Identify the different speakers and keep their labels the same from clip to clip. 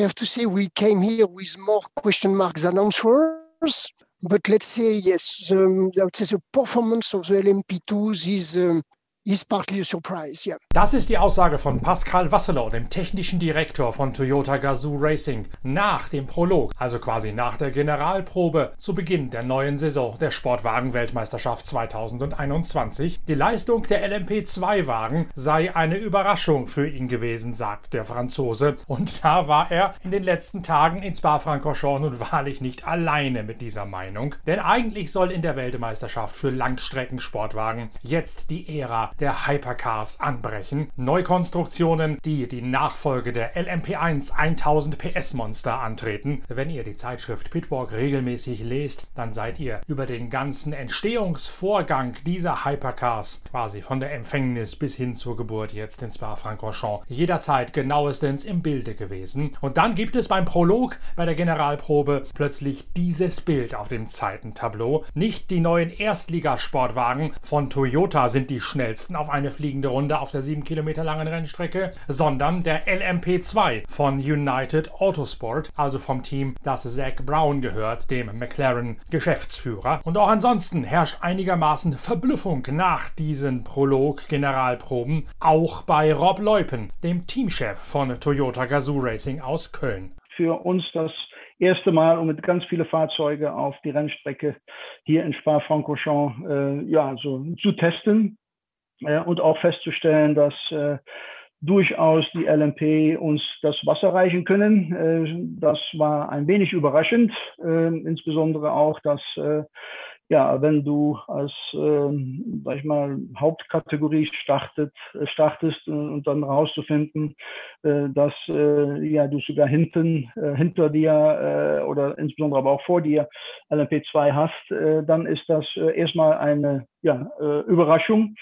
Speaker 1: I have to say we came here with more question marks than answers. But let's say yes, um, I would say the performance of the LMP2s is um, is partly a surprise, yeah.
Speaker 2: Das ist die Aussage von Pascal Wasselow, dem technischen Direktor von Toyota Gazoo Racing, nach dem Prolog, also quasi nach der Generalprobe zu Beginn der neuen Saison der Sportwagen-Weltmeisterschaft 2021. Die Leistung der LMP2-Wagen sei eine Überraschung für ihn gewesen, sagt der Franzose. Und da war er in den letzten Tagen in Spa-Francorchamps nun wahrlich nicht alleine mit dieser Meinung. Denn eigentlich soll in der Weltmeisterschaft für Langstreckensportwagen jetzt die Ära der Hypercars anbrechen. Neukonstruktionen, die die Nachfolge der LMP1 1000 PS Monster antreten. Wenn ihr die Zeitschrift Pitwalk regelmäßig lest, dann seid ihr über den ganzen Entstehungsvorgang dieser Hypercars, quasi von der Empfängnis bis hin zur Geburt jetzt in Spa-Francorchamps, jederzeit genauestens im Bilde gewesen. Und dann gibt es beim Prolog, bei der Generalprobe, plötzlich dieses Bild auf dem Zeitentableau. Nicht die neuen Erstligasportwagen von Toyota sind die schnellsten schnellsten auf eine fliegende Runde auf der 7 Kilometer langen Rennstrecke, sondern der LMP2 von United Autosport, also vom Team, das Zach Brown gehört, dem McLaren-Geschäftsführer. Und auch ansonsten herrscht einigermaßen Verblüffung nach diesen Prolog-Generalproben, auch bei Rob Leupen, dem Teamchef von Toyota Gazoo Racing aus Köln.
Speaker 3: Für uns das erste Mal und mit ganz vielen Fahrzeugen auf die Rennstrecke hier in Spa-Francorchamps äh, ja, so zu testen und auch festzustellen, dass äh, durchaus die LMP uns das Wasser reichen können. Äh, das war ein wenig überraschend, äh, insbesondere auch, dass ja, wenn du als, ähm, sag ich mal, Hauptkategorie startet, startest und dann rauszufinden, dass ja du sogar hinten, hinter dir oder insbesondere aber auch vor dir LMP2 hast, dann ist das erstmal eine ja, äh, Überraschung.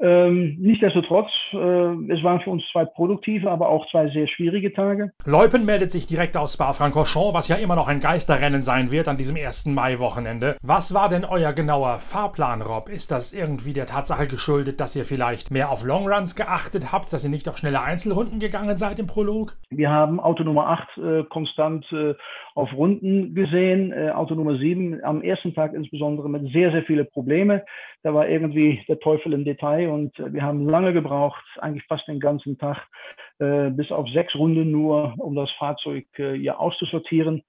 Speaker 3: Ähm, Nichtsdestotrotz, äh, es waren für uns zwei produktive, aber auch zwei sehr schwierige Tage.
Speaker 2: Leupen meldet sich direkt aus Spa-Francorchamps, was ja immer noch ein Geisterrennen sein wird an diesem ersten Mai-Wochenende. Was war denn euer genauer Fahrplan, Rob? Ist das irgendwie der Tatsache geschuldet, dass ihr vielleicht mehr auf Longruns geachtet habt, dass ihr nicht auf schnelle Einzelrunden gegangen seid im Prolog?
Speaker 3: Wir haben Auto Nummer 8 äh, konstant äh, auf Runden gesehen, äh, Auto Nummer 7 am ersten Tag insbesondere mit sehr, sehr viele Probleme. Da war irgendwie der Teufel im Detail und äh, wir haben lange gebraucht, eigentlich fast den ganzen Tag, äh, bis auf sechs Runden nur, um das Fahrzeug äh, hier auszusortieren.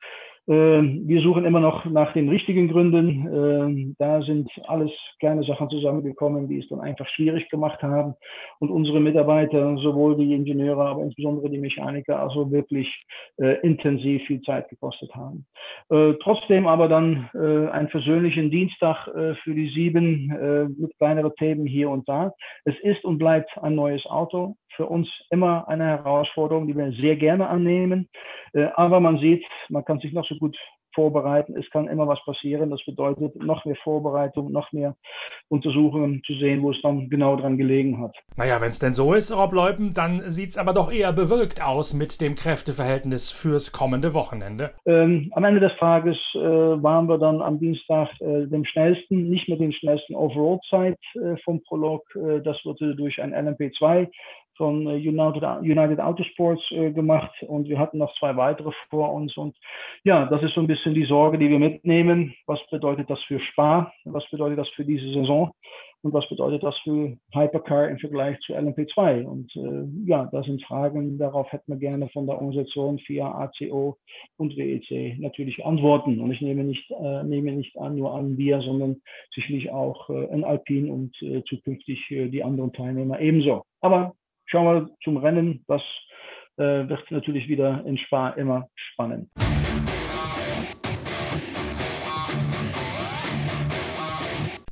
Speaker 3: Ähm, wir suchen immer noch nach den richtigen Gründen. Ähm, da sind alles kleine Sachen zusammengekommen, die es dann einfach schwierig gemacht haben. Und unsere Mitarbeiter, sowohl die Ingenieure, aber insbesondere die Mechaniker, also wirklich äh, intensiv viel Zeit gekostet haben. Äh, trotzdem aber dann äh, einen versöhnlichen Dienstag für die sieben mit kleineren Themen hier und da. Es ist und bleibt ein neues Auto für uns immer eine Herausforderung, die wir sehr gerne annehmen. Äh, aber man sieht, man kann sich noch so gut vorbereiten. Es kann immer was passieren. Das bedeutet noch mehr Vorbereitung, noch mehr Untersuchungen zu sehen, wo es dann genau dran gelegen hat.
Speaker 2: Naja, wenn es denn so ist, Rob Leupen, dann sieht es aber doch eher bewölkt aus mit dem Kräfteverhältnis fürs kommende Wochenende.
Speaker 3: Ähm, am Ende des Tages äh, waren wir dann am Dienstag äh, dem schnellsten, nicht mit dem schnellsten Overall-Zeit äh, vom Prolog. Äh, das wurde durch ein LMP2 von äh, United, United Autosports äh, gemacht und wir hatten noch zwei weitere vor uns und ja, das ist so ein bisschen die Sorge, die wir mitnehmen. Was bedeutet das für Spa? Was bedeutet das für diese Saison? Und was bedeutet das für Hypercar im Vergleich zu LMP2? Und äh, ja, das sind Fragen, darauf hätten wir gerne von der Organisation via ACO und WEC natürlich Antworten. Und ich nehme nicht, äh, nehme nicht an, nur an wir, sondern sicherlich auch äh, in Alpine und äh, zukünftig äh, die anderen Teilnehmer ebenso. Aber schauen wir zum Rennen. Das äh, wird natürlich wieder in Spa immer spannend.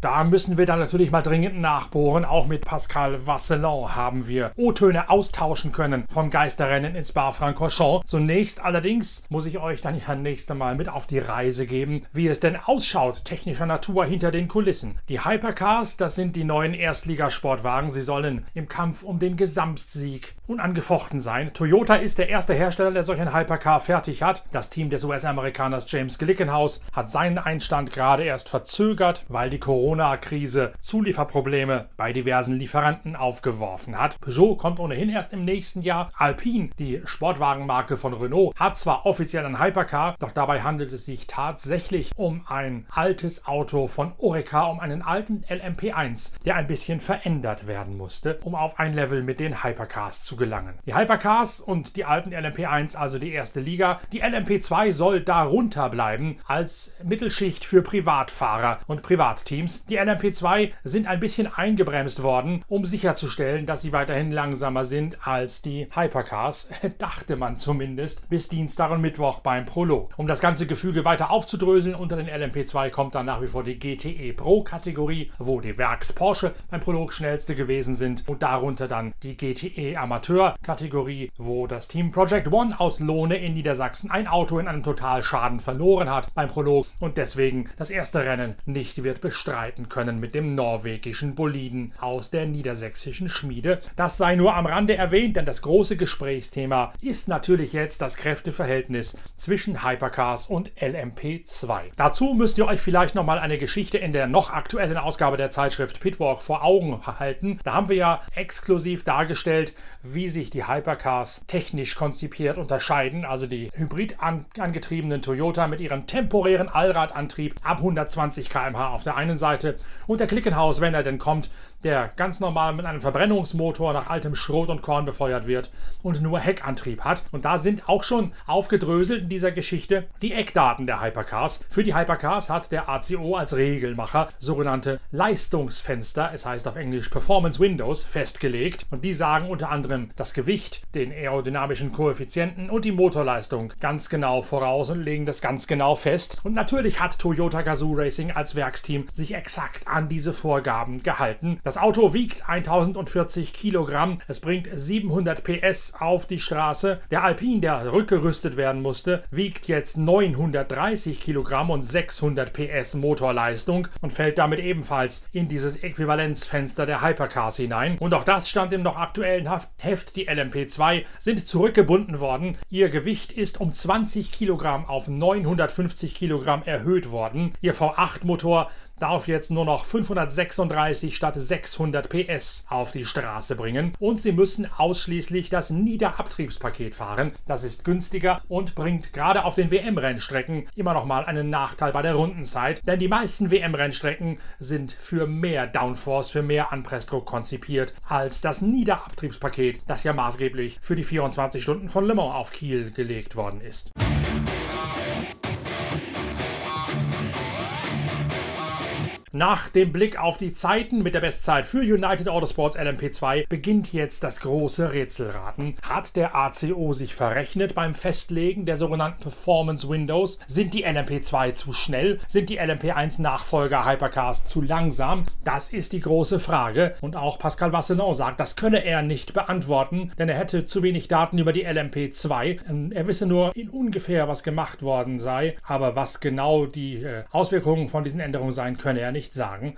Speaker 2: Da müssen wir dann natürlich mal dringend nachbohren. Auch mit Pascal Vasselon haben wir O-Töne austauschen können vom Geisterrennen in Spa-Francorchamps. Zunächst allerdings muss ich euch dann ja nächstes Mal mit auf die Reise geben, wie es denn ausschaut, technischer Natur hinter den Kulissen. Die Hypercars, das sind die neuen Erstligasportwagen. Sie sollen im Kampf um den Gesamtsieg unangefochten sein. Toyota ist der erste Hersteller, der solch ein Hypercar fertig hat. Das Team des US-Amerikaners James Glickenhaus hat seinen Einstand gerade erst verzögert, weil die Corona Corona-Krise Zulieferprobleme bei diversen Lieferanten aufgeworfen hat. Peugeot kommt ohnehin erst im nächsten Jahr. Alpine, die Sportwagenmarke von Renault, hat zwar offiziell ein Hypercar, doch dabei handelt es sich tatsächlich um ein altes Auto von Oreca, um einen alten LMP1, der ein bisschen verändert werden musste, um auf ein Level mit den Hypercars zu gelangen. Die Hypercars und die alten LMP1, also die erste Liga, die LMP2 soll darunter bleiben als Mittelschicht für Privatfahrer und Privatteams. Die LMP2 sind ein bisschen eingebremst worden, um sicherzustellen, dass sie weiterhin langsamer sind als die Hypercars, dachte man zumindest, bis Dienstag und Mittwoch beim Prolog. Um das ganze Gefüge weiter aufzudröseln, unter den LMP2 kommt dann nach wie vor die GTE Pro Kategorie, wo die Werks Porsche beim Prolog schnellste gewesen sind und darunter dann die GTE Amateur Kategorie, wo das Team Project One aus Lohne in Niedersachsen ein Auto in einem Totalschaden verloren hat beim Prolog und deswegen das erste Rennen nicht wird bestreiten können mit dem norwegischen Boliden aus der niedersächsischen Schmiede. Das sei nur am Rande erwähnt, denn das große Gesprächsthema ist natürlich jetzt das Kräfteverhältnis zwischen Hypercars und LMP2. Dazu müsst ihr euch vielleicht noch mal eine Geschichte in der noch aktuellen Ausgabe der Zeitschrift Pitwalk vor Augen halten. Da haben wir ja exklusiv dargestellt, wie sich die Hypercars technisch konzipiert unterscheiden, also die hybrid angetriebenen Toyota mit ihrem temporären Allradantrieb ab 120 km/h auf der einen Seite und der Klickenhaus, wenn er denn kommt, der ganz normal mit einem Verbrennungsmotor nach altem Schrot und Korn befeuert wird und nur Heckantrieb hat. Und da sind auch schon aufgedröselt in dieser Geschichte die Eckdaten der Hypercars. Für die Hypercars hat der ACO als Regelmacher sogenannte Leistungsfenster, es heißt auf Englisch Performance Windows, festgelegt. Und die sagen unter anderem das Gewicht, den aerodynamischen Koeffizienten und die Motorleistung ganz genau voraus und legen das ganz genau fest. Und natürlich hat Toyota Gazoo Racing als Werksteam sich exakt an diese Vorgaben gehalten. Das Auto wiegt 1040 Kilogramm, es bringt 700 PS auf die Straße. Der Alpine, der rückgerüstet werden musste, wiegt jetzt 930 Kilogramm und 600 PS Motorleistung und fällt damit ebenfalls in dieses Äquivalenzfenster der Hypercars hinein. Und auch das stand im noch aktuellen Heft. Die LMP2 sind zurückgebunden worden. Ihr Gewicht ist um 20 Kilogramm auf 950 Kilogramm erhöht worden. Ihr V8-Motor darf jetzt nur noch 536 statt 600 PS auf die Straße bringen und sie müssen ausschließlich das Niederabtriebspaket fahren. Das ist günstiger und bringt gerade auf den WM-Rennstrecken immer noch mal einen Nachteil bei der Rundenzeit, denn die meisten WM-Rennstrecken sind für mehr Downforce, für mehr Anpressdruck konzipiert als das Niederabtriebspaket, das ja maßgeblich für die 24 Stunden von Le Mans auf Kiel gelegt worden ist. Nach dem Blick auf die Zeiten mit der Bestzeit für United Autosports LMP2 beginnt jetzt das große Rätselraten. Hat der ACO sich verrechnet beim Festlegen der sogenannten Performance Windows? Sind die LMP2 zu schnell? Sind die LMP1 Nachfolger Hypercars zu langsam? Das ist die große Frage. Und auch Pascal Vasselon sagt, das könne er nicht beantworten, denn er hätte zu wenig Daten über die LMP2. Er wisse nur in ungefähr, was gemacht worden sei, aber was genau die äh, Auswirkungen von diesen Änderungen sein könne er nicht nicht sagen?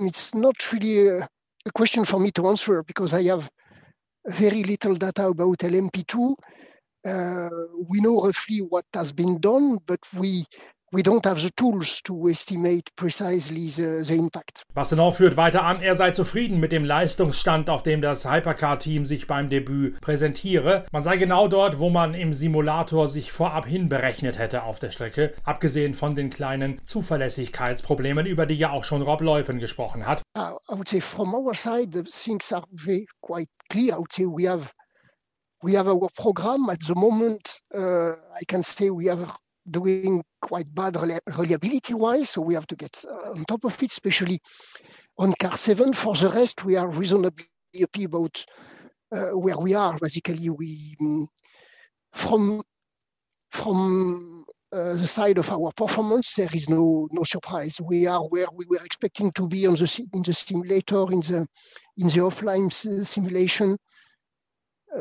Speaker 1: It's not really a, a question for me to answer because I have very little data about LMP2. Uh, we know roughly what has been done, but we we don't have the tools to estimate precisely the, the impact.
Speaker 2: Barcelona führt weiter an, er sei zufrieden mit dem Leistungsstand, auf dem das Hypercar-Team sich beim Debüt präsentiere. Man sei genau dort, wo man im Simulator sich vorab hin berechnet hätte auf der Strecke, abgesehen von den kleinen Zuverlässigkeitsproblemen, über die ja auch schon Rob Leupen gesprochen hat.
Speaker 1: Uh, I would say from our side, the things are very quite clear. I would say we have we have our program at the moment. Uh, I can say we have doing quite bad reliability wise, so we have to get uh, on top of it, especially on car 7. For the rest, we are reasonably happy about uh, where we are. Basically, we mm, from from uh, the side of our performance, there is no no surprise. We are where we were expecting to be on the in the simulator in the in the offline simulation.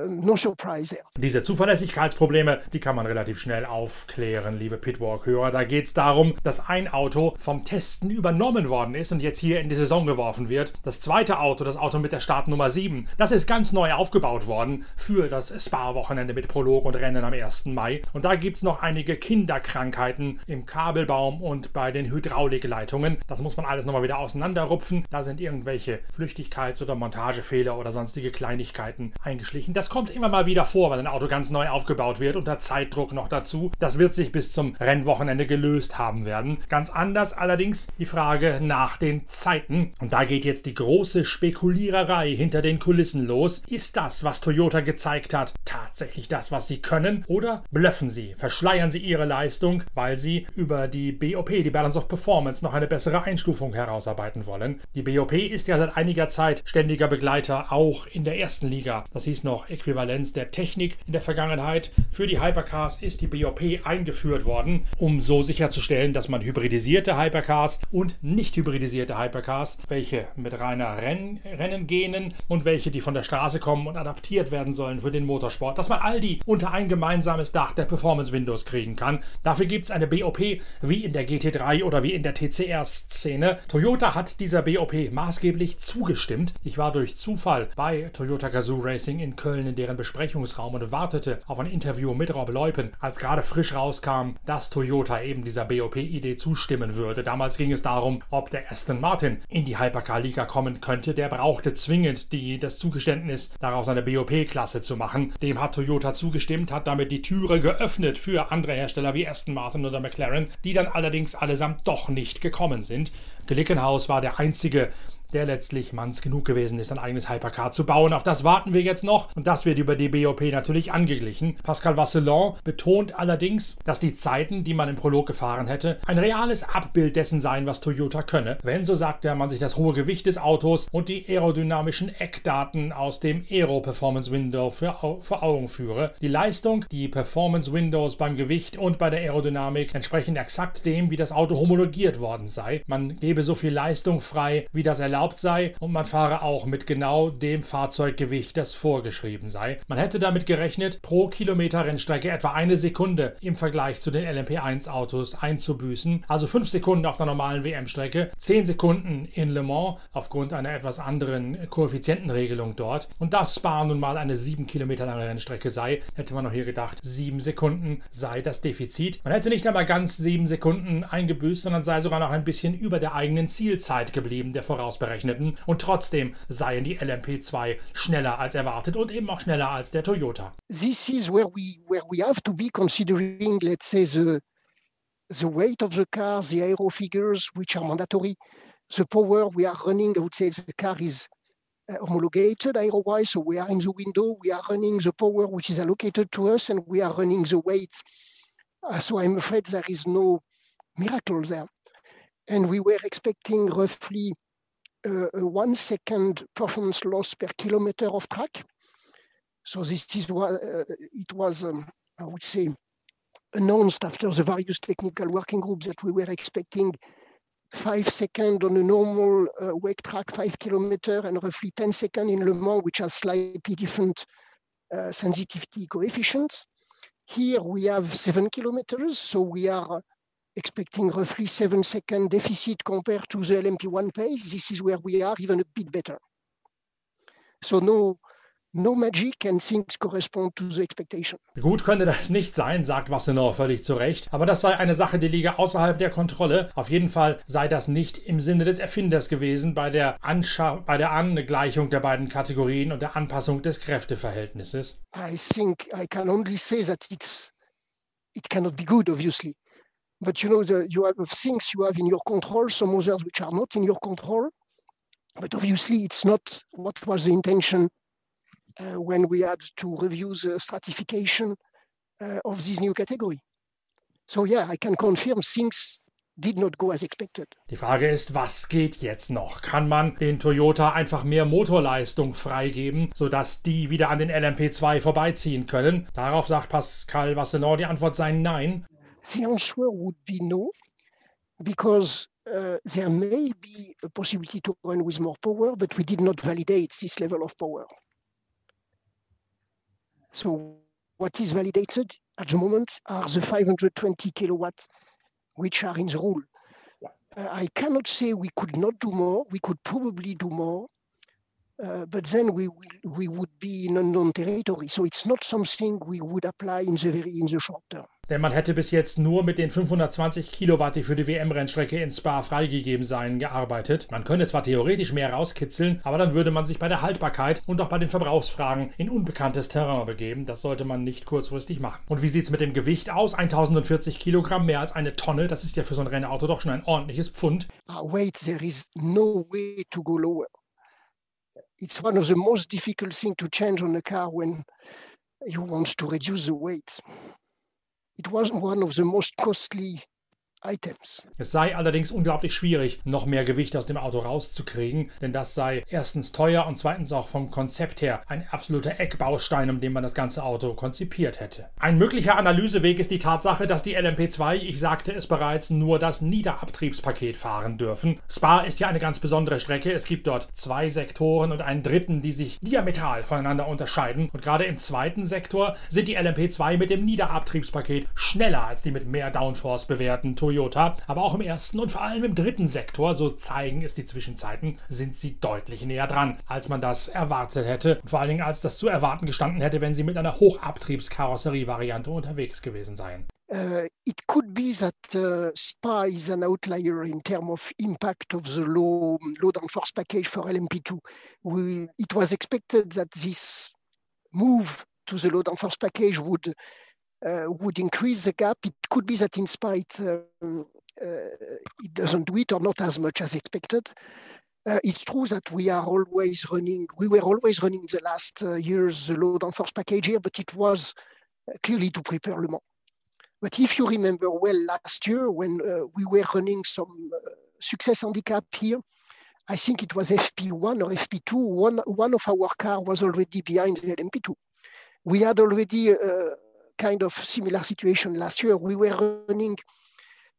Speaker 1: No surprise.
Speaker 2: Diese Zuverlässigkeitsprobleme, die kann man relativ schnell aufklären, liebe Pitwalk-Hörer. Da geht es darum, dass ein Auto vom Testen übernommen worden ist und jetzt hier in die Saison geworfen wird. Das zweite Auto, das Auto mit der Startnummer 7, das ist ganz neu aufgebaut worden für das Spa-Wochenende mit Prolog und Rennen am 1. Mai. Und da gibt es noch einige Kinderkrankheiten im Kabelbaum und bei den Hydraulikleitungen. Das muss man alles nochmal wieder auseinanderrupfen. Da sind irgendwelche Flüchtigkeits- oder Montagefehler oder sonstige Kleinigkeiten eingeschlichen. Das kommt immer mal wieder vor, wenn ein Auto ganz neu aufgebaut wird, unter Zeitdruck noch dazu. Das wird sich bis zum Rennwochenende gelöst haben werden. Ganz anders allerdings die Frage nach den Zeiten. Und da geht jetzt die große Spekuliererei hinter den Kulissen los. Ist das, was Toyota gezeigt hat, tatsächlich das, was sie können? Oder blöffen sie, verschleiern sie ihre Leistung, weil sie über die BOP, die Balance of Performance, noch eine bessere Einstufung herausarbeiten wollen? Die BOP ist ja seit einiger Zeit ständiger Begleiter auch in der ersten Liga. Das hieß noch Äquivalenz der Technik in der Vergangenheit. Für die Hypercars ist die BOP eingeführt worden, um so sicherzustellen, dass man hybridisierte Hypercars und nicht hybridisierte Hypercars, welche mit reiner Renn Rennen gehen und welche, die von der Straße kommen und adaptiert werden sollen für den Motorsport, dass man all die unter ein gemeinsames Dach der Performance Windows kriegen kann. Dafür gibt es eine BOP wie in der GT3 oder wie in der TCR-Szene. Toyota hat dieser BOP maßgeblich zugestimmt. Ich war durch Zufall bei Toyota Gazoo Racing in Köln in deren Besprechungsraum und wartete auf ein Interview mit Rob Leupen, als gerade frisch rauskam, dass Toyota eben dieser BOP-Idee zustimmen würde. Damals ging es darum, ob der Aston Martin in die Hypercar-Liga kommen könnte. Der brauchte zwingend die, das Zugeständnis, daraus eine BOP-Klasse zu machen. Dem hat Toyota zugestimmt, hat damit die Türe geöffnet für andere Hersteller wie Aston Martin oder McLaren, die dann allerdings allesamt doch nicht gekommen sind. Glickenhaus war der einzige der letztlich manns genug gewesen ist, ein eigenes Hypercar zu bauen. Auf das warten wir jetzt noch und das wird über die BOP natürlich angeglichen. Pascal Vasselon betont allerdings, dass die Zeiten, die man im Prolog gefahren hätte, ein reales Abbild dessen seien, was Toyota könne. Wenn, so sagt er, man sich das hohe Gewicht des Autos und die aerodynamischen Eckdaten aus dem Aero Performance Window vor Augen führe. Die Leistung, die Performance Windows beim Gewicht und bei der Aerodynamik entsprechen exakt dem, wie das Auto homologiert worden sei. Man gebe so viel Leistung frei, wie das erlaubt erlaubt sei und man fahre auch mit genau dem Fahrzeuggewicht, das vorgeschrieben sei. Man hätte damit gerechnet, pro Kilometer Rennstrecke etwa eine Sekunde im Vergleich zu den LMP1 Autos einzubüßen, also fünf Sekunden auf einer normalen WM-Strecke, zehn Sekunden in Le Mans aufgrund einer etwas anderen Koeffizientenregelung dort und das Spa nun mal eine sieben Kilometer lange Rennstrecke sei, hätte man noch hier gedacht, sieben Sekunden sei das Defizit. Man hätte nicht einmal ganz sieben Sekunden eingebüßt, sondern sei sogar noch ein bisschen über der eigenen Zielzeit geblieben, der vorausberechneten berechneten und trotzdem seien die LMP2 schneller als erwartet und eben auch schneller als der Toyota.
Speaker 1: This is where we where we have to be considering, let's say, the the weight of the car, the aero figures, which are mandatory, the power we are running. I would say the car is uh, homologated aero-wise, so we are in the window, we are running the power which is allocated to us, and we are running the weight. Uh, so I'm afraid there is no miracle there. And we were expecting roughly uh, one second performance loss per kilometer of track. So this is what uh, it was, um, I would say, announced after the various technical working groups that we were expecting five seconds on a normal uh, wake track, five kilometer, and roughly 10 seconds in Le Mans, which has slightly different uh, sensitivity coefficients. Here we have seven kilometers, so we are expecting roughly seven second deficit compared to the LMP1 pace. This is where we are even a bit better. So no, no magic and things correspond to the expectation.
Speaker 2: Gut könnte das nicht sein, sagt Wassenaar völlig zu Recht. Aber das sei eine Sache, die liege außerhalb der Kontrolle. Auf jeden Fall sei das nicht im Sinne des Erfinders gewesen bei der, Anscha bei der Angleichung der beiden Kategorien und der Anpassung des Kräfteverhältnisses.
Speaker 1: I think I can only say that it's it cannot be good, obviously. But you know the, you have things you have in your control some others which are not in your control but obviously it's not what was the intention uh, when we had to review the stratification uh, of this new category so yeah i can confirm things did not go as expected.
Speaker 2: Die Frage ist, was geht jetzt noch? Kann man den Toyota einfach mehr Motorleistung freigeben, sodass die wieder an den LMP2 vorbeiziehen können? Darauf sagt Pascal Vasselon, die Antwort sei nein.
Speaker 1: The answer would be no, because uh, there may be a possibility to run with more power, but we did not validate this level of power. So what is validated at the moment are the 520 kilowatt, which are in the rule. Uh, I cannot say we could not do more. We could probably do more, uh, but then we, we would be in unknown territory. So it's not something we would apply in the very in the short term.
Speaker 2: Denn man hätte bis jetzt nur mit den 520 Kilowatt, die für die WM-Rennstrecke in Spa freigegeben seien, gearbeitet. Man könnte zwar theoretisch mehr rauskitzeln, aber dann würde man sich bei der Haltbarkeit und auch bei den Verbrauchsfragen in unbekanntes Terrain begeben. Das sollte man nicht kurzfristig machen. Und wie sieht es mit dem Gewicht aus? 1040 Kilogramm, mehr als eine Tonne. Das ist ja für so ein Rennauto doch schon ein ordentliches Pfund.
Speaker 1: Uh, wait, there is no way to go lower. It's one of the most difficult things to change on a car when you want to reduce the weight. It was one of the most costly items.
Speaker 2: Es sei allerdings unglaublich schwierig, noch mehr Gewicht aus dem Auto rauszukriegen, denn das sei erstens teuer und zweitens auch vom Konzept her ein absoluter Eckbaustein, um den man das ganze Auto konzipiert hätte. Ein möglicher Analyseweg ist die Tatsache, dass die LMP2, ich sagte es bereits, nur das Niederabtriebspaket fahren dürfen. Spa ist ja eine ganz besondere Strecke. Es gibt dort zwei Sektoren und einen dritten, die sich diametral voneinander unterscheiden. Und gerade im zweiten Sektor sind die LMP2 mit dem Niederabtriebspaket schneller als die mit mehr Downforce bewährten Toyota Toyota, aber auch im ersten und vor allem im dritten Sektor, so zeigen es die Zwischenzeiten, sind sie deutlich näher dran, als man das erwartet hätte. Und vor allen Dingen, als das zu erwarten gestanden hätte, wenn sie mit einer Hochabtriebskarosserie-Variante unterwegs gewesen seien.
Speaker 1: Uh, it could be that uh, SPA is an outlier in terms of impact of the low low downforce package for LMP2. We, it was expected that this move to the low downforce package would would increase the gap. It could be that in spite um, uh, it doesn't do it or not as much as expected. Uh, it's true that we are always running, we were always running the last uh, years the low force package here, but it was uh, clearly to prepare Le Mans. But if you remember well last year when uh, we were running some success handicap here, I think it was FP1 or FP2, one, one of our car was already behind the LMP2. We had already kind of similar situation last year. We were running,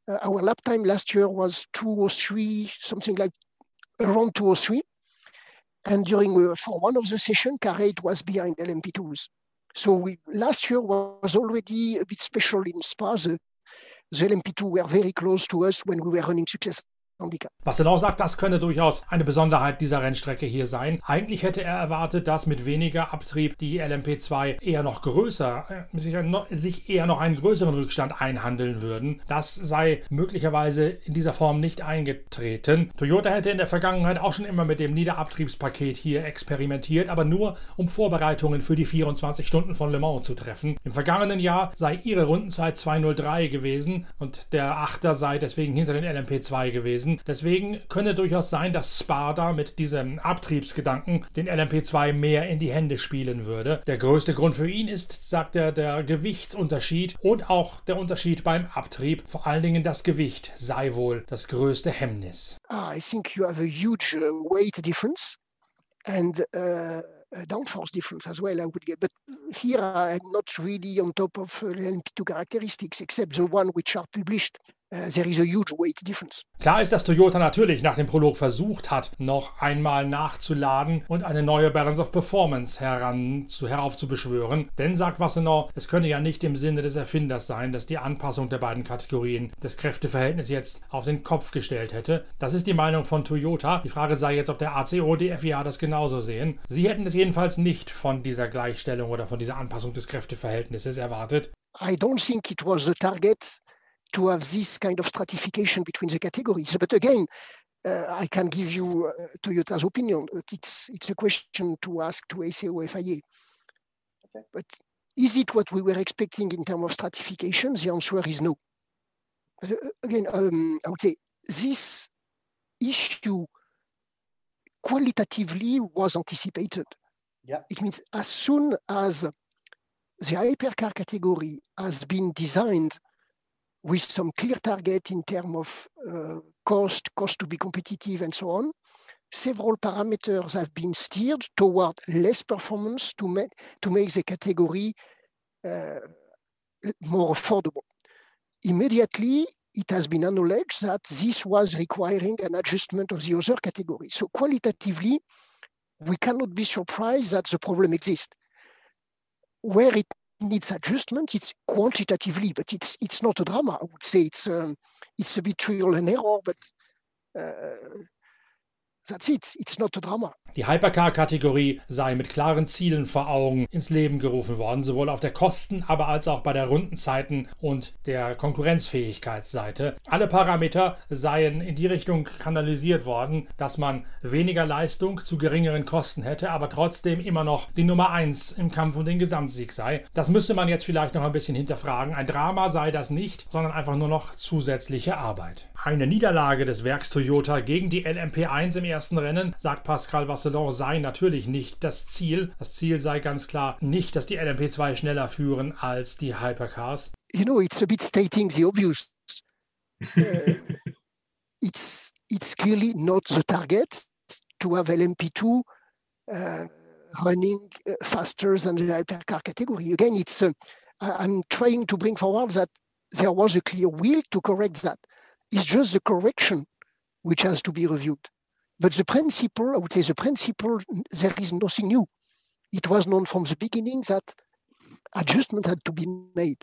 Speaker 1: uh, our lap time last year was 203, something like around 203. And during uh, for one of the session, car 8 was behind LMP2s. So we, last year was already a bit special in Spa. The, the LMP2 were very close to us when we were running success.
Speaker 2: Was er auch sagt, das könne durchaus eine Besonderheit dieser Rennstrecke hier sein. Eigentlich hätte er erwartet, dass mit weniger Abtrieb die LMP2 eher noch größer, äh, sich eher noch einen größeren Rückstand einhandeln würden. Das sei möglicherweise in dieser Form nicht eingetreten. Toyota hätte in der Vergangenheit auch schon immer mit dem Niederabtriebspaket hier experimentiert, aber nur um Vorbereitungen für die 24 Stunden von Le Mans zu treffen. Im vergangenen Jahr sei ihre Rundenzeit 203 gewesen und der Achter sei deswegen hinter den LMP2 gewesen gewesen. Deswegen könnte durchaus sein, dass Sparta mit diesem Abtriebsgedanken den LMP2 mehr in die Hände spielen würde. Der größte Grund für ihn ist, sagt er, der Gewichtsunterschied und auch der Unterschied beim Abtrieb. Vor allen Dingen das Gewicht sei wohl das größte Hemmnis.
Speaker 1: Ah, I think you have a huge uh, weight difference and uh downforce difference as well, I would get. But here I'm not really on top of uh, LMP2 characteristics, except the one which are published. There is a huge weight difference.
Speaker 2: Klar ist, dass Toyota natürlich nach dem Prolog versucht hat, noch einmal nachzuladen und eine neue Balance of Performance heran zu, heraufzubeschwören. Denn, sagt Wassenau, es könne ja nicht im Sinne des Erfinders sein, dass die Anpassung der beiden Kategorien das Kräfteverhältnis jetzt auf den Kopf gestellt hätte. Das ist die Meinung von Toyota. Die Frage sei jetzt, ob der ACO, die FIA das genauso sehen. Sie hätten es jedenfalls nicht von dieser Gleichstellung oder von dieser Anpassung des Kräfteverhältnisses erwartet.
Speaker 1: I don't think it was the target to have this kind of stratification between the categories. But again, uh, I can give you uh, Toyota's opinion. It's it's a question to ask to ACO FIA. Okay. But is it what we were expecting in terms of stratification? The answer is no. Uh, again, um, I would say this issue qualitatively was anticipated.
Speaker 4: Yeah.
Speaker 1: It means as soon as the hypercar category has been designed with some clear target in terms of uh, cost, cost to be competitive, and so on. Several parameters have been steered toward less performance to make, to make the category uh, more affordable. Immediately, it has been acknowledged that this was requiring an adjustment of the other categories. So qualitatively, we cannot be surprised that the problem exists. where it needs adjustment, it's quantitatively, but it's it's not a drama. I would say it's um, it's a bit trial and error, but uh, that's it. It's not a drama.
Speaker 2: Die Hypercar-Kategorie sei mit klaren Zielen vor Augen ins Leben gerufen worden, sowohl auf der Kosten-, aber als auch bei der Rundenzeiten und der Konkurrenzfähigkeitsseite. Alle Parameter seien in die Richtung kanalisiert worden, dass man weniger Leistung zu geringeren Kosten hätte, aber trotzdem immer noch die Nummer 1 im Kampf um den Gesamtsieg sei. Das müsste man jetzt vielleicht noch ein bisschen hinterfragen. Ein Drama sei das nicht, sondern einfach nur noch zusätzliche Arbeit. Eine Niederlage des Werks Toyota gegen die LMP1 im ersten Rennen, sagt Pascal Vasselon, sei natürlich nicht das Ziel. Das Ziel sei ganz klar nicht, dass die LMP2 schneller führen als die Hypercars.
Speaker 1: You know, it's a bit stating the obvious. Uh, it's, it's clearly not the target to have LMP2 uh, running uh, faster than the hypercar category. Again, it's uh, I'm trying to bring forward that there was a clear will to correct that. It's just the correction which has to be reviewed. But the principle, I would say the principle, there is nothing new. It was known from the beginning that adjustments had to be made.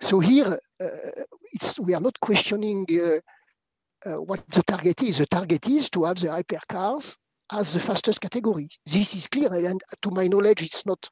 Speaker 1: So here, uh, it's, we are not questioning uh, uh, what the target is. The target is to have the hypercars as the fastest category. This is clear, and to my knowledge, it's not.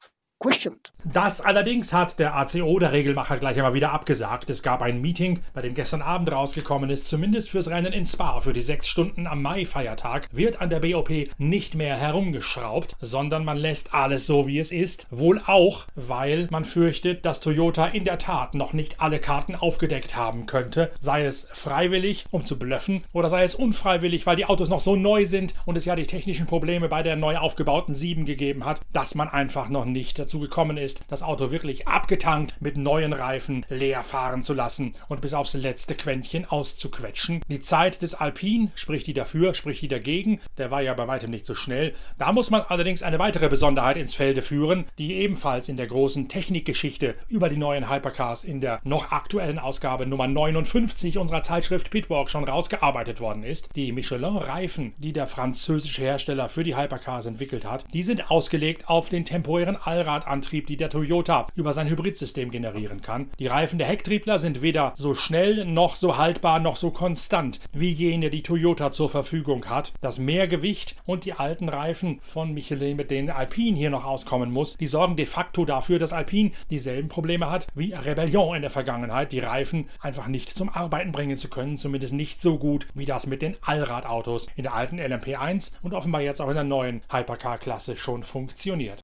Speaker 2: Das allerdings hat der ACO, der Regelmacher, gleich einmal wieder abgesagt. Es gab ein Meeting, bei dem gestern Abend rausgekommen ist, zumindest fürs Rennen in Spa, für die sechs Stunden am Mai-Feiertag, wird an der BOP nicht mehr herumgeschraubt, sondern man lässt alles so, wie es ist. Wohl auch, weil man fürchtet, dass Toyota in der Tat noch nicht alle Karten aufgedeckt haben könnte, sei es freiwillig, um zu blöffen, oder sei es unfreiwillig, weil die Autos noch so neu sind und es ja die technischen Probleme bei der neu aufgebauten 7 gegeben hat, dass man einfach noch nicht dazu dazu gekommen ist, das Auto wirklich abgetankt mit neuen Reifen leer fahren zu lassen und bis aufs letzte Quäntchen auszuquetschen. Die Zeit des Alpine, spricht die dafür, spricht die dagegen, der war ja bei weitem nicht so schnell. Da muss man allerdings eine weitere Besonderheit ins Felde führen, die ebenfalls in der großen Technikgeschichte über die neuen Hypercars in der noch aktuellen Ausgabe Nummer 59 unserer Zeitschrift Pitwalk schon rausgearbeitet worden ist. Die Michelin-Reifen, die der französische Hersteller für die Hypercars entwickelt hat, die sind ausgelegt auf den temporären Allrad Allradantrieb, die der Toyota über sein Hybridsystem generieren kann. Die Reifen der Hecktriebler sind weder so schnell noch so haltbar noch so konstant wie jene, die Toyota zur Verfügung hat. Das Mehrgewicht und die alten Reifen von Michelin, mit denen Alpine hier noch auskommen muss, die sorgen de facto dafür, dass Alpine dieselben Probleme hat wie Rebellion in der Vergangenheit, die Reifen einfach nicht zum Arbeiten bringen zu können, zumindest nicht so gut wie das mit den Allradautos in der alten LMP1 und offenbar jetzt auch in der neuen Hypercar-Klasse schon funktioniert.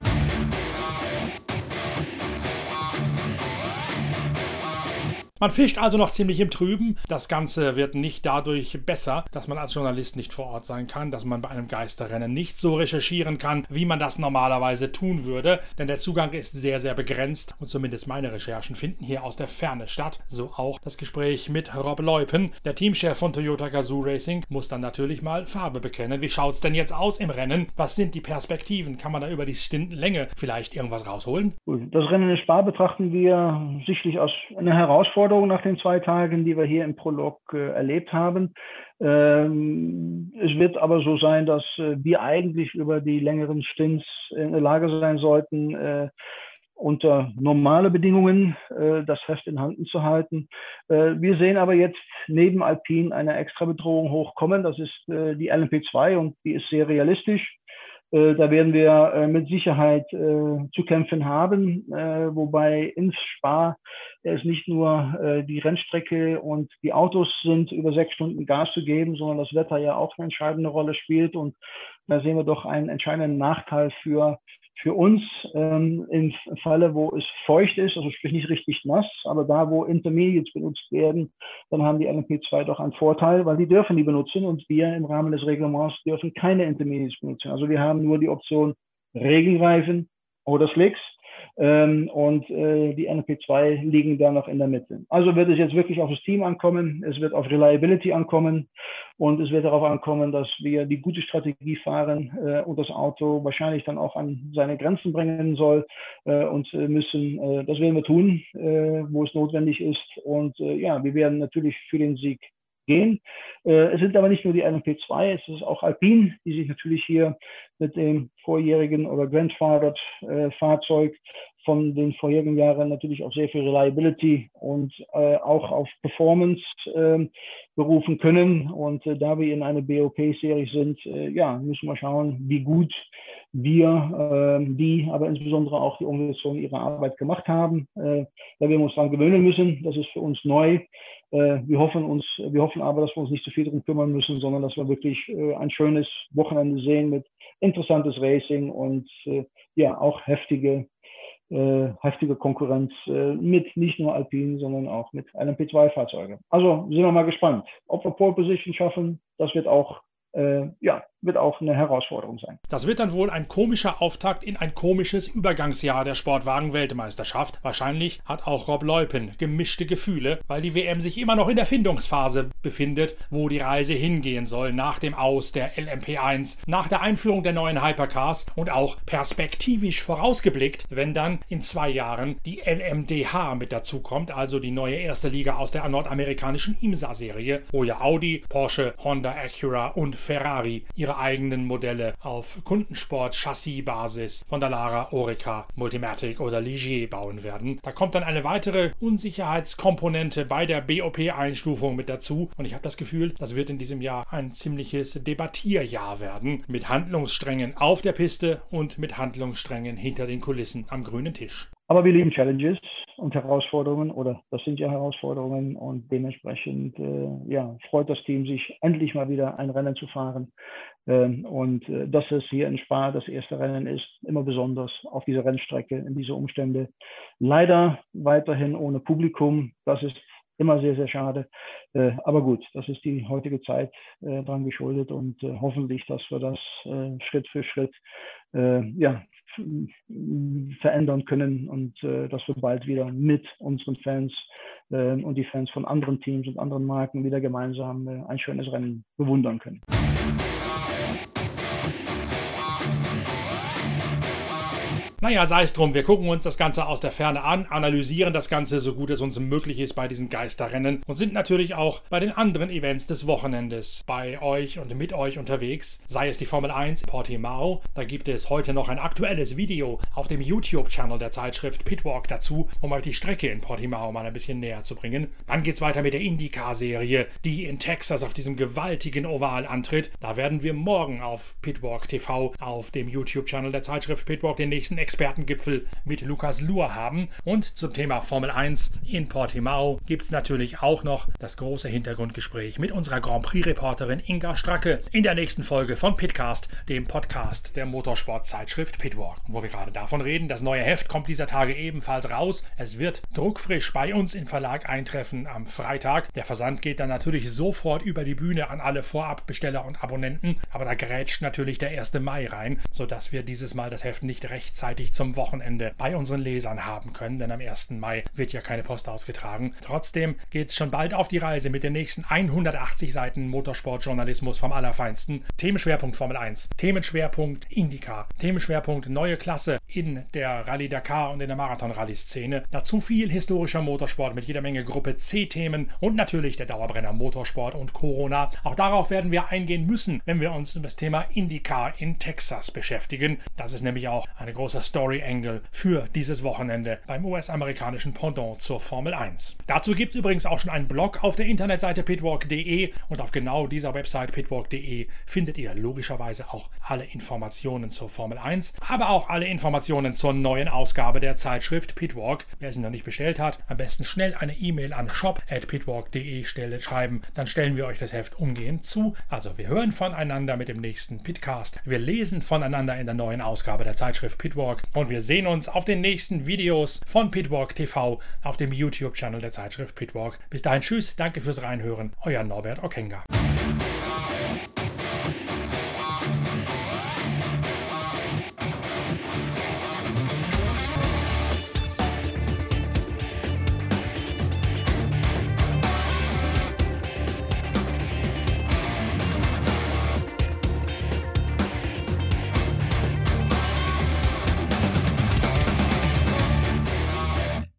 Speaker 2: Man fischt also noch ziemlich im Trüben. Das Ganze wird nicht dadurch besser, dass man als Journalist nicht vor Ort sein kann, dass man bei einem Geisterrennen nicht so recherchieren kann, wie man das normalerweise tun würde, denn der Zugang ist sehr, sehr begrenzt und zumindest meine Recherchen finden hier aus der Ferne statt. So auch das Gespräch mit Rob Leupen, der Teamchef von Toyota Gazoo Racing, muss dann natürlich mal Farbe bekennen. Wie schaut es denn jetzt aus im Rennen? Was sind die Perspektiven? Kann man da über die Stundenlänge vielleicht irgendwas rausholen?
Speaker 3: Das Rennen in Spa betrachten wir sicherlich als eine Herausforderung Herausforderung nach den zwei Tagen, die wir hier im Prolog äh, erlebt haben. Ähm, es wird aber so sein, dass äh, wir eigentlich über die längeren Stints in der Lage sein sollten, äh, unter normale Bedingungen äh, das Fest in Handen zu halten. Äh, wir sehen aber jetzt neben Alpine eine extra Bedrohung hochkommen. Das ist äh, die LMP2 und die ist sehr realistisch. Äh, da werden wir äh, mit Sicherheit äh, zu kämpfen haben, wobei ins Spa es nicht nur die Rennstrecke und die Autos sind, über sechs Stunden Gas zu geben, sondern das Wetter ja auch eine entscheidende Rolle spielt. Und da sehen wir doch einen entscheidenden Nachteil für für uns ähm, im Falle, wo es feucht ist, also sprich nicht richtig nass, aber da, wo Intermediates benutzt werden, dann haben die LMP2 doch einen Vorteil, weil die dürfen die benutzen und wir im Rahmen des Reglements dürfen keine Intermediates benutzen. Also wir haben nur die Option Regenreifen oder Slicks. Ähm, und äh, die NP2 liegen da noch in der Mitte. Also wird es jetzt wirklich auf das Team ankommen, es wird auf Reliability ankommen und es wird darauf ankommen, dass wir die gute Strategie fahren äh, und das Auto wahrscheinlich dann auch an seine Grenzen bringen soll äh, und äh, müssen, äh, das werden wir tun, äh, wo es notwendig ist. Und ja, wir werden natürlich für den Sieg gehen. Äh, es sind aber nicht nur die LMP2, es ist auch Alpine, die sich natürlich hier mit dem vorjährigen oder Grandfathered äh, von den vorherigen Jahren natürlich auf sehr viel Reliability und äh, auch auf Performance äh, berufen können. Und äh, da wir in einer BOP-Serie sind, äh, ja, müssen wir schauen, wie gut wir, äh, die, aber insbesondere auch die Organisation ihre Arbeit gemacht haben. Äh, da wir uns daran gewöhnen müssen, das ist für uns neu. Äh, wir hoffen uns, wir hoffen aber, dass wir uns nicht zu viel darum kümmern müssen, sondern dass wir wirklich ein schönes Wochenende sehen mit interessantes Racing und ja auch heftige äh, heftige Konkurrenz äh, mit nicht nur Alpine, sondern auch mit LMP2-Fahrzeugen. Also sind wir mal gespannt, ob wir Pole Position schaffen. Das wird auch äh, ja, wird auch eine Herausforderung sein.
Speaker 2: Das wird dann wohl ein komischer Auftakt in ein komisches Übergangsjahr der Sportwagen-Weltmeisterschaft. Wahrscheinlich hat auch Rob Leupen gemischte Gefühle, weil die WM sich immer noch in der Findungsphase befindet, wo die Reise hingehen soll nach dem Aus der LMP1, nach der Einführung der neuen Hypercars und auch perspektivisch vorausgeblickt, wenn dann in zwei Jahren die LMDH mit dazukommt, also die neue erste Liga aus der nordamerikanischen IMSA-Serie, wo ja Audi, Porsche, Honda, Acura und Ferrari ihre eigenen Modelle auf Kundensport-Chassis-Basis von Dallara, Orica, Multimatic oder Ligier bauen werden. Da kommt dann eine weitere Unsicherheitskomponente bei der BOP-Einstufung mit dazu und ich habe das Gefühl, das wird in diesem Jahr ein ziemliches Debattierjahr werden mit Handlungssträngen auf der Piste und mit Handlungssträngen hinter den Kulissen am grünen Tisch.
Speaker 3: Aber wir lieben Challenges und Herausforderungen oder das sind ja Herausforderungen und dementsprechend äh, ja, freut das Team sich endlich mal wieder ein Rennen zu fahren. Ähm, und äh, dass es hier in Spa das erste Rennen ist, immer besonders auf dieser Rennstrecke in diese Umstände. Leider weiterhin ohne Publikum. Das ist immer sehr, sehr schade. Äh, aber gut, das ist die heutige Zeit äh, dran geschuldet und hoffentlich, dass wir das Schritt für Schritt ja, verändern können und dass wir bald wieder mit unseren Fans und die Fans von anderen Teams und anderen Marken wieder gemeinsam ein schönes Rennen bewundern können.
Speaker 2: Naja, sei es drum, wir gucken uns das Ganze aus der Ferne an, analysieren das Ganze so gut es uns möglich ist bei diesen Geisterrennen und sind natürlich auch bei den anderen Events des Wochenendes bei euch und mit euch unterwegs. Sei es die Formel 1 Portimao, da gibt es heute noch ein aktuelles Video auf dem YouTube-Channel der Zeitschrift Pitwalk dazu, um euch die Strecke in Portimao mal ein bisschen näher zu bringen. Dann geht's weiter mit der IndyCar-Serie, die in Texas auf diesem gewaltigen Oval antritt. Da werden wir morgen auf Pitwalk TV auf dem YouTube-Channel der Zeitschrift Pitwalk den nächsten Expertengipfel mit Lukas Luhr haben. Und zum Thema Formel 1 in Portimao gibt es natürlich auch noch das große Hintergrundgespräch mit unserer Grand Prix-Reporterin Inga Stracke in der nächsten Folge von Pitcast, dem Podcast der Motorsportzeitschrift Pitwalk. wo wir gerade davon reden, das neue Heft kommt dieser Tage ebenfalls raus. Es wird druckfrisch bei uns im Verlag eintreffen am Freitag. Der Versand geht dann natürlich sofort über die Bühne an alle Vorabbesteller und Abonnenten, aber da grätscht natürlich der 1. Mai rein, sodass wir dieses Mal das Heft nicht rechtzeitig rechtzeitig zum Wochenende bei unseren Lesern haben können, denn am 1. Mai wird ja keine Post ausgetragen. Trotzdem geht es schon bald auf die Reise mit den nächsten 180 Seiten Motorsportjournalismus vom Allerfeinsten. Themenschwerpunkt Formel 1, Themenschwerpunkt IndyCar, Themenschwerpunkt neue Klasse in der Rallye Dakar und in der Marathon-Rallye-Szene. Dazu viel historischer Motorsport mit jeder Menge Gruppe C-Themen und natürlich der Dauerbrenner Motorsport und Corona. Auch darauf werden wir eingehen müssen, wenn wir uns mit das Thema IndyCar in Texas beschäftigen. Das ist nämlich auch eine große Story Angle für dieses Wochenende beim US-amerikanischen Pendant zur Formel 1. Dazu gibt es übrigens auch schon einen Blog auf der Internetseite pitwalk.de und auf genau dieser Website pitwalk.de findet ihr logischerweise auch alle Informationen zur Formel 1, aber auch alle Informationen zur neuen Ausgabe der Zeitschrift Pitwalk. Wer sie noch nicht bestellt hat, am besten schnell eine E-Mail an shop.pitwalk.de schreiben, dann stellen wir euch das Heft umgehend zu. Also wir hören voneinander mit dem nächsten Pitcast. Wir lesen voneinander in der neuen Ausgabe der Zeitschrift Pitwalk und wir sehen uns auf den nächsten Videos von Pitwalk TV auf dem YouTube-Channel der Zeitschrift Pitwalk. Bis dahin, tschüss, danke fürs Reinhören, euer Norbert Okenga.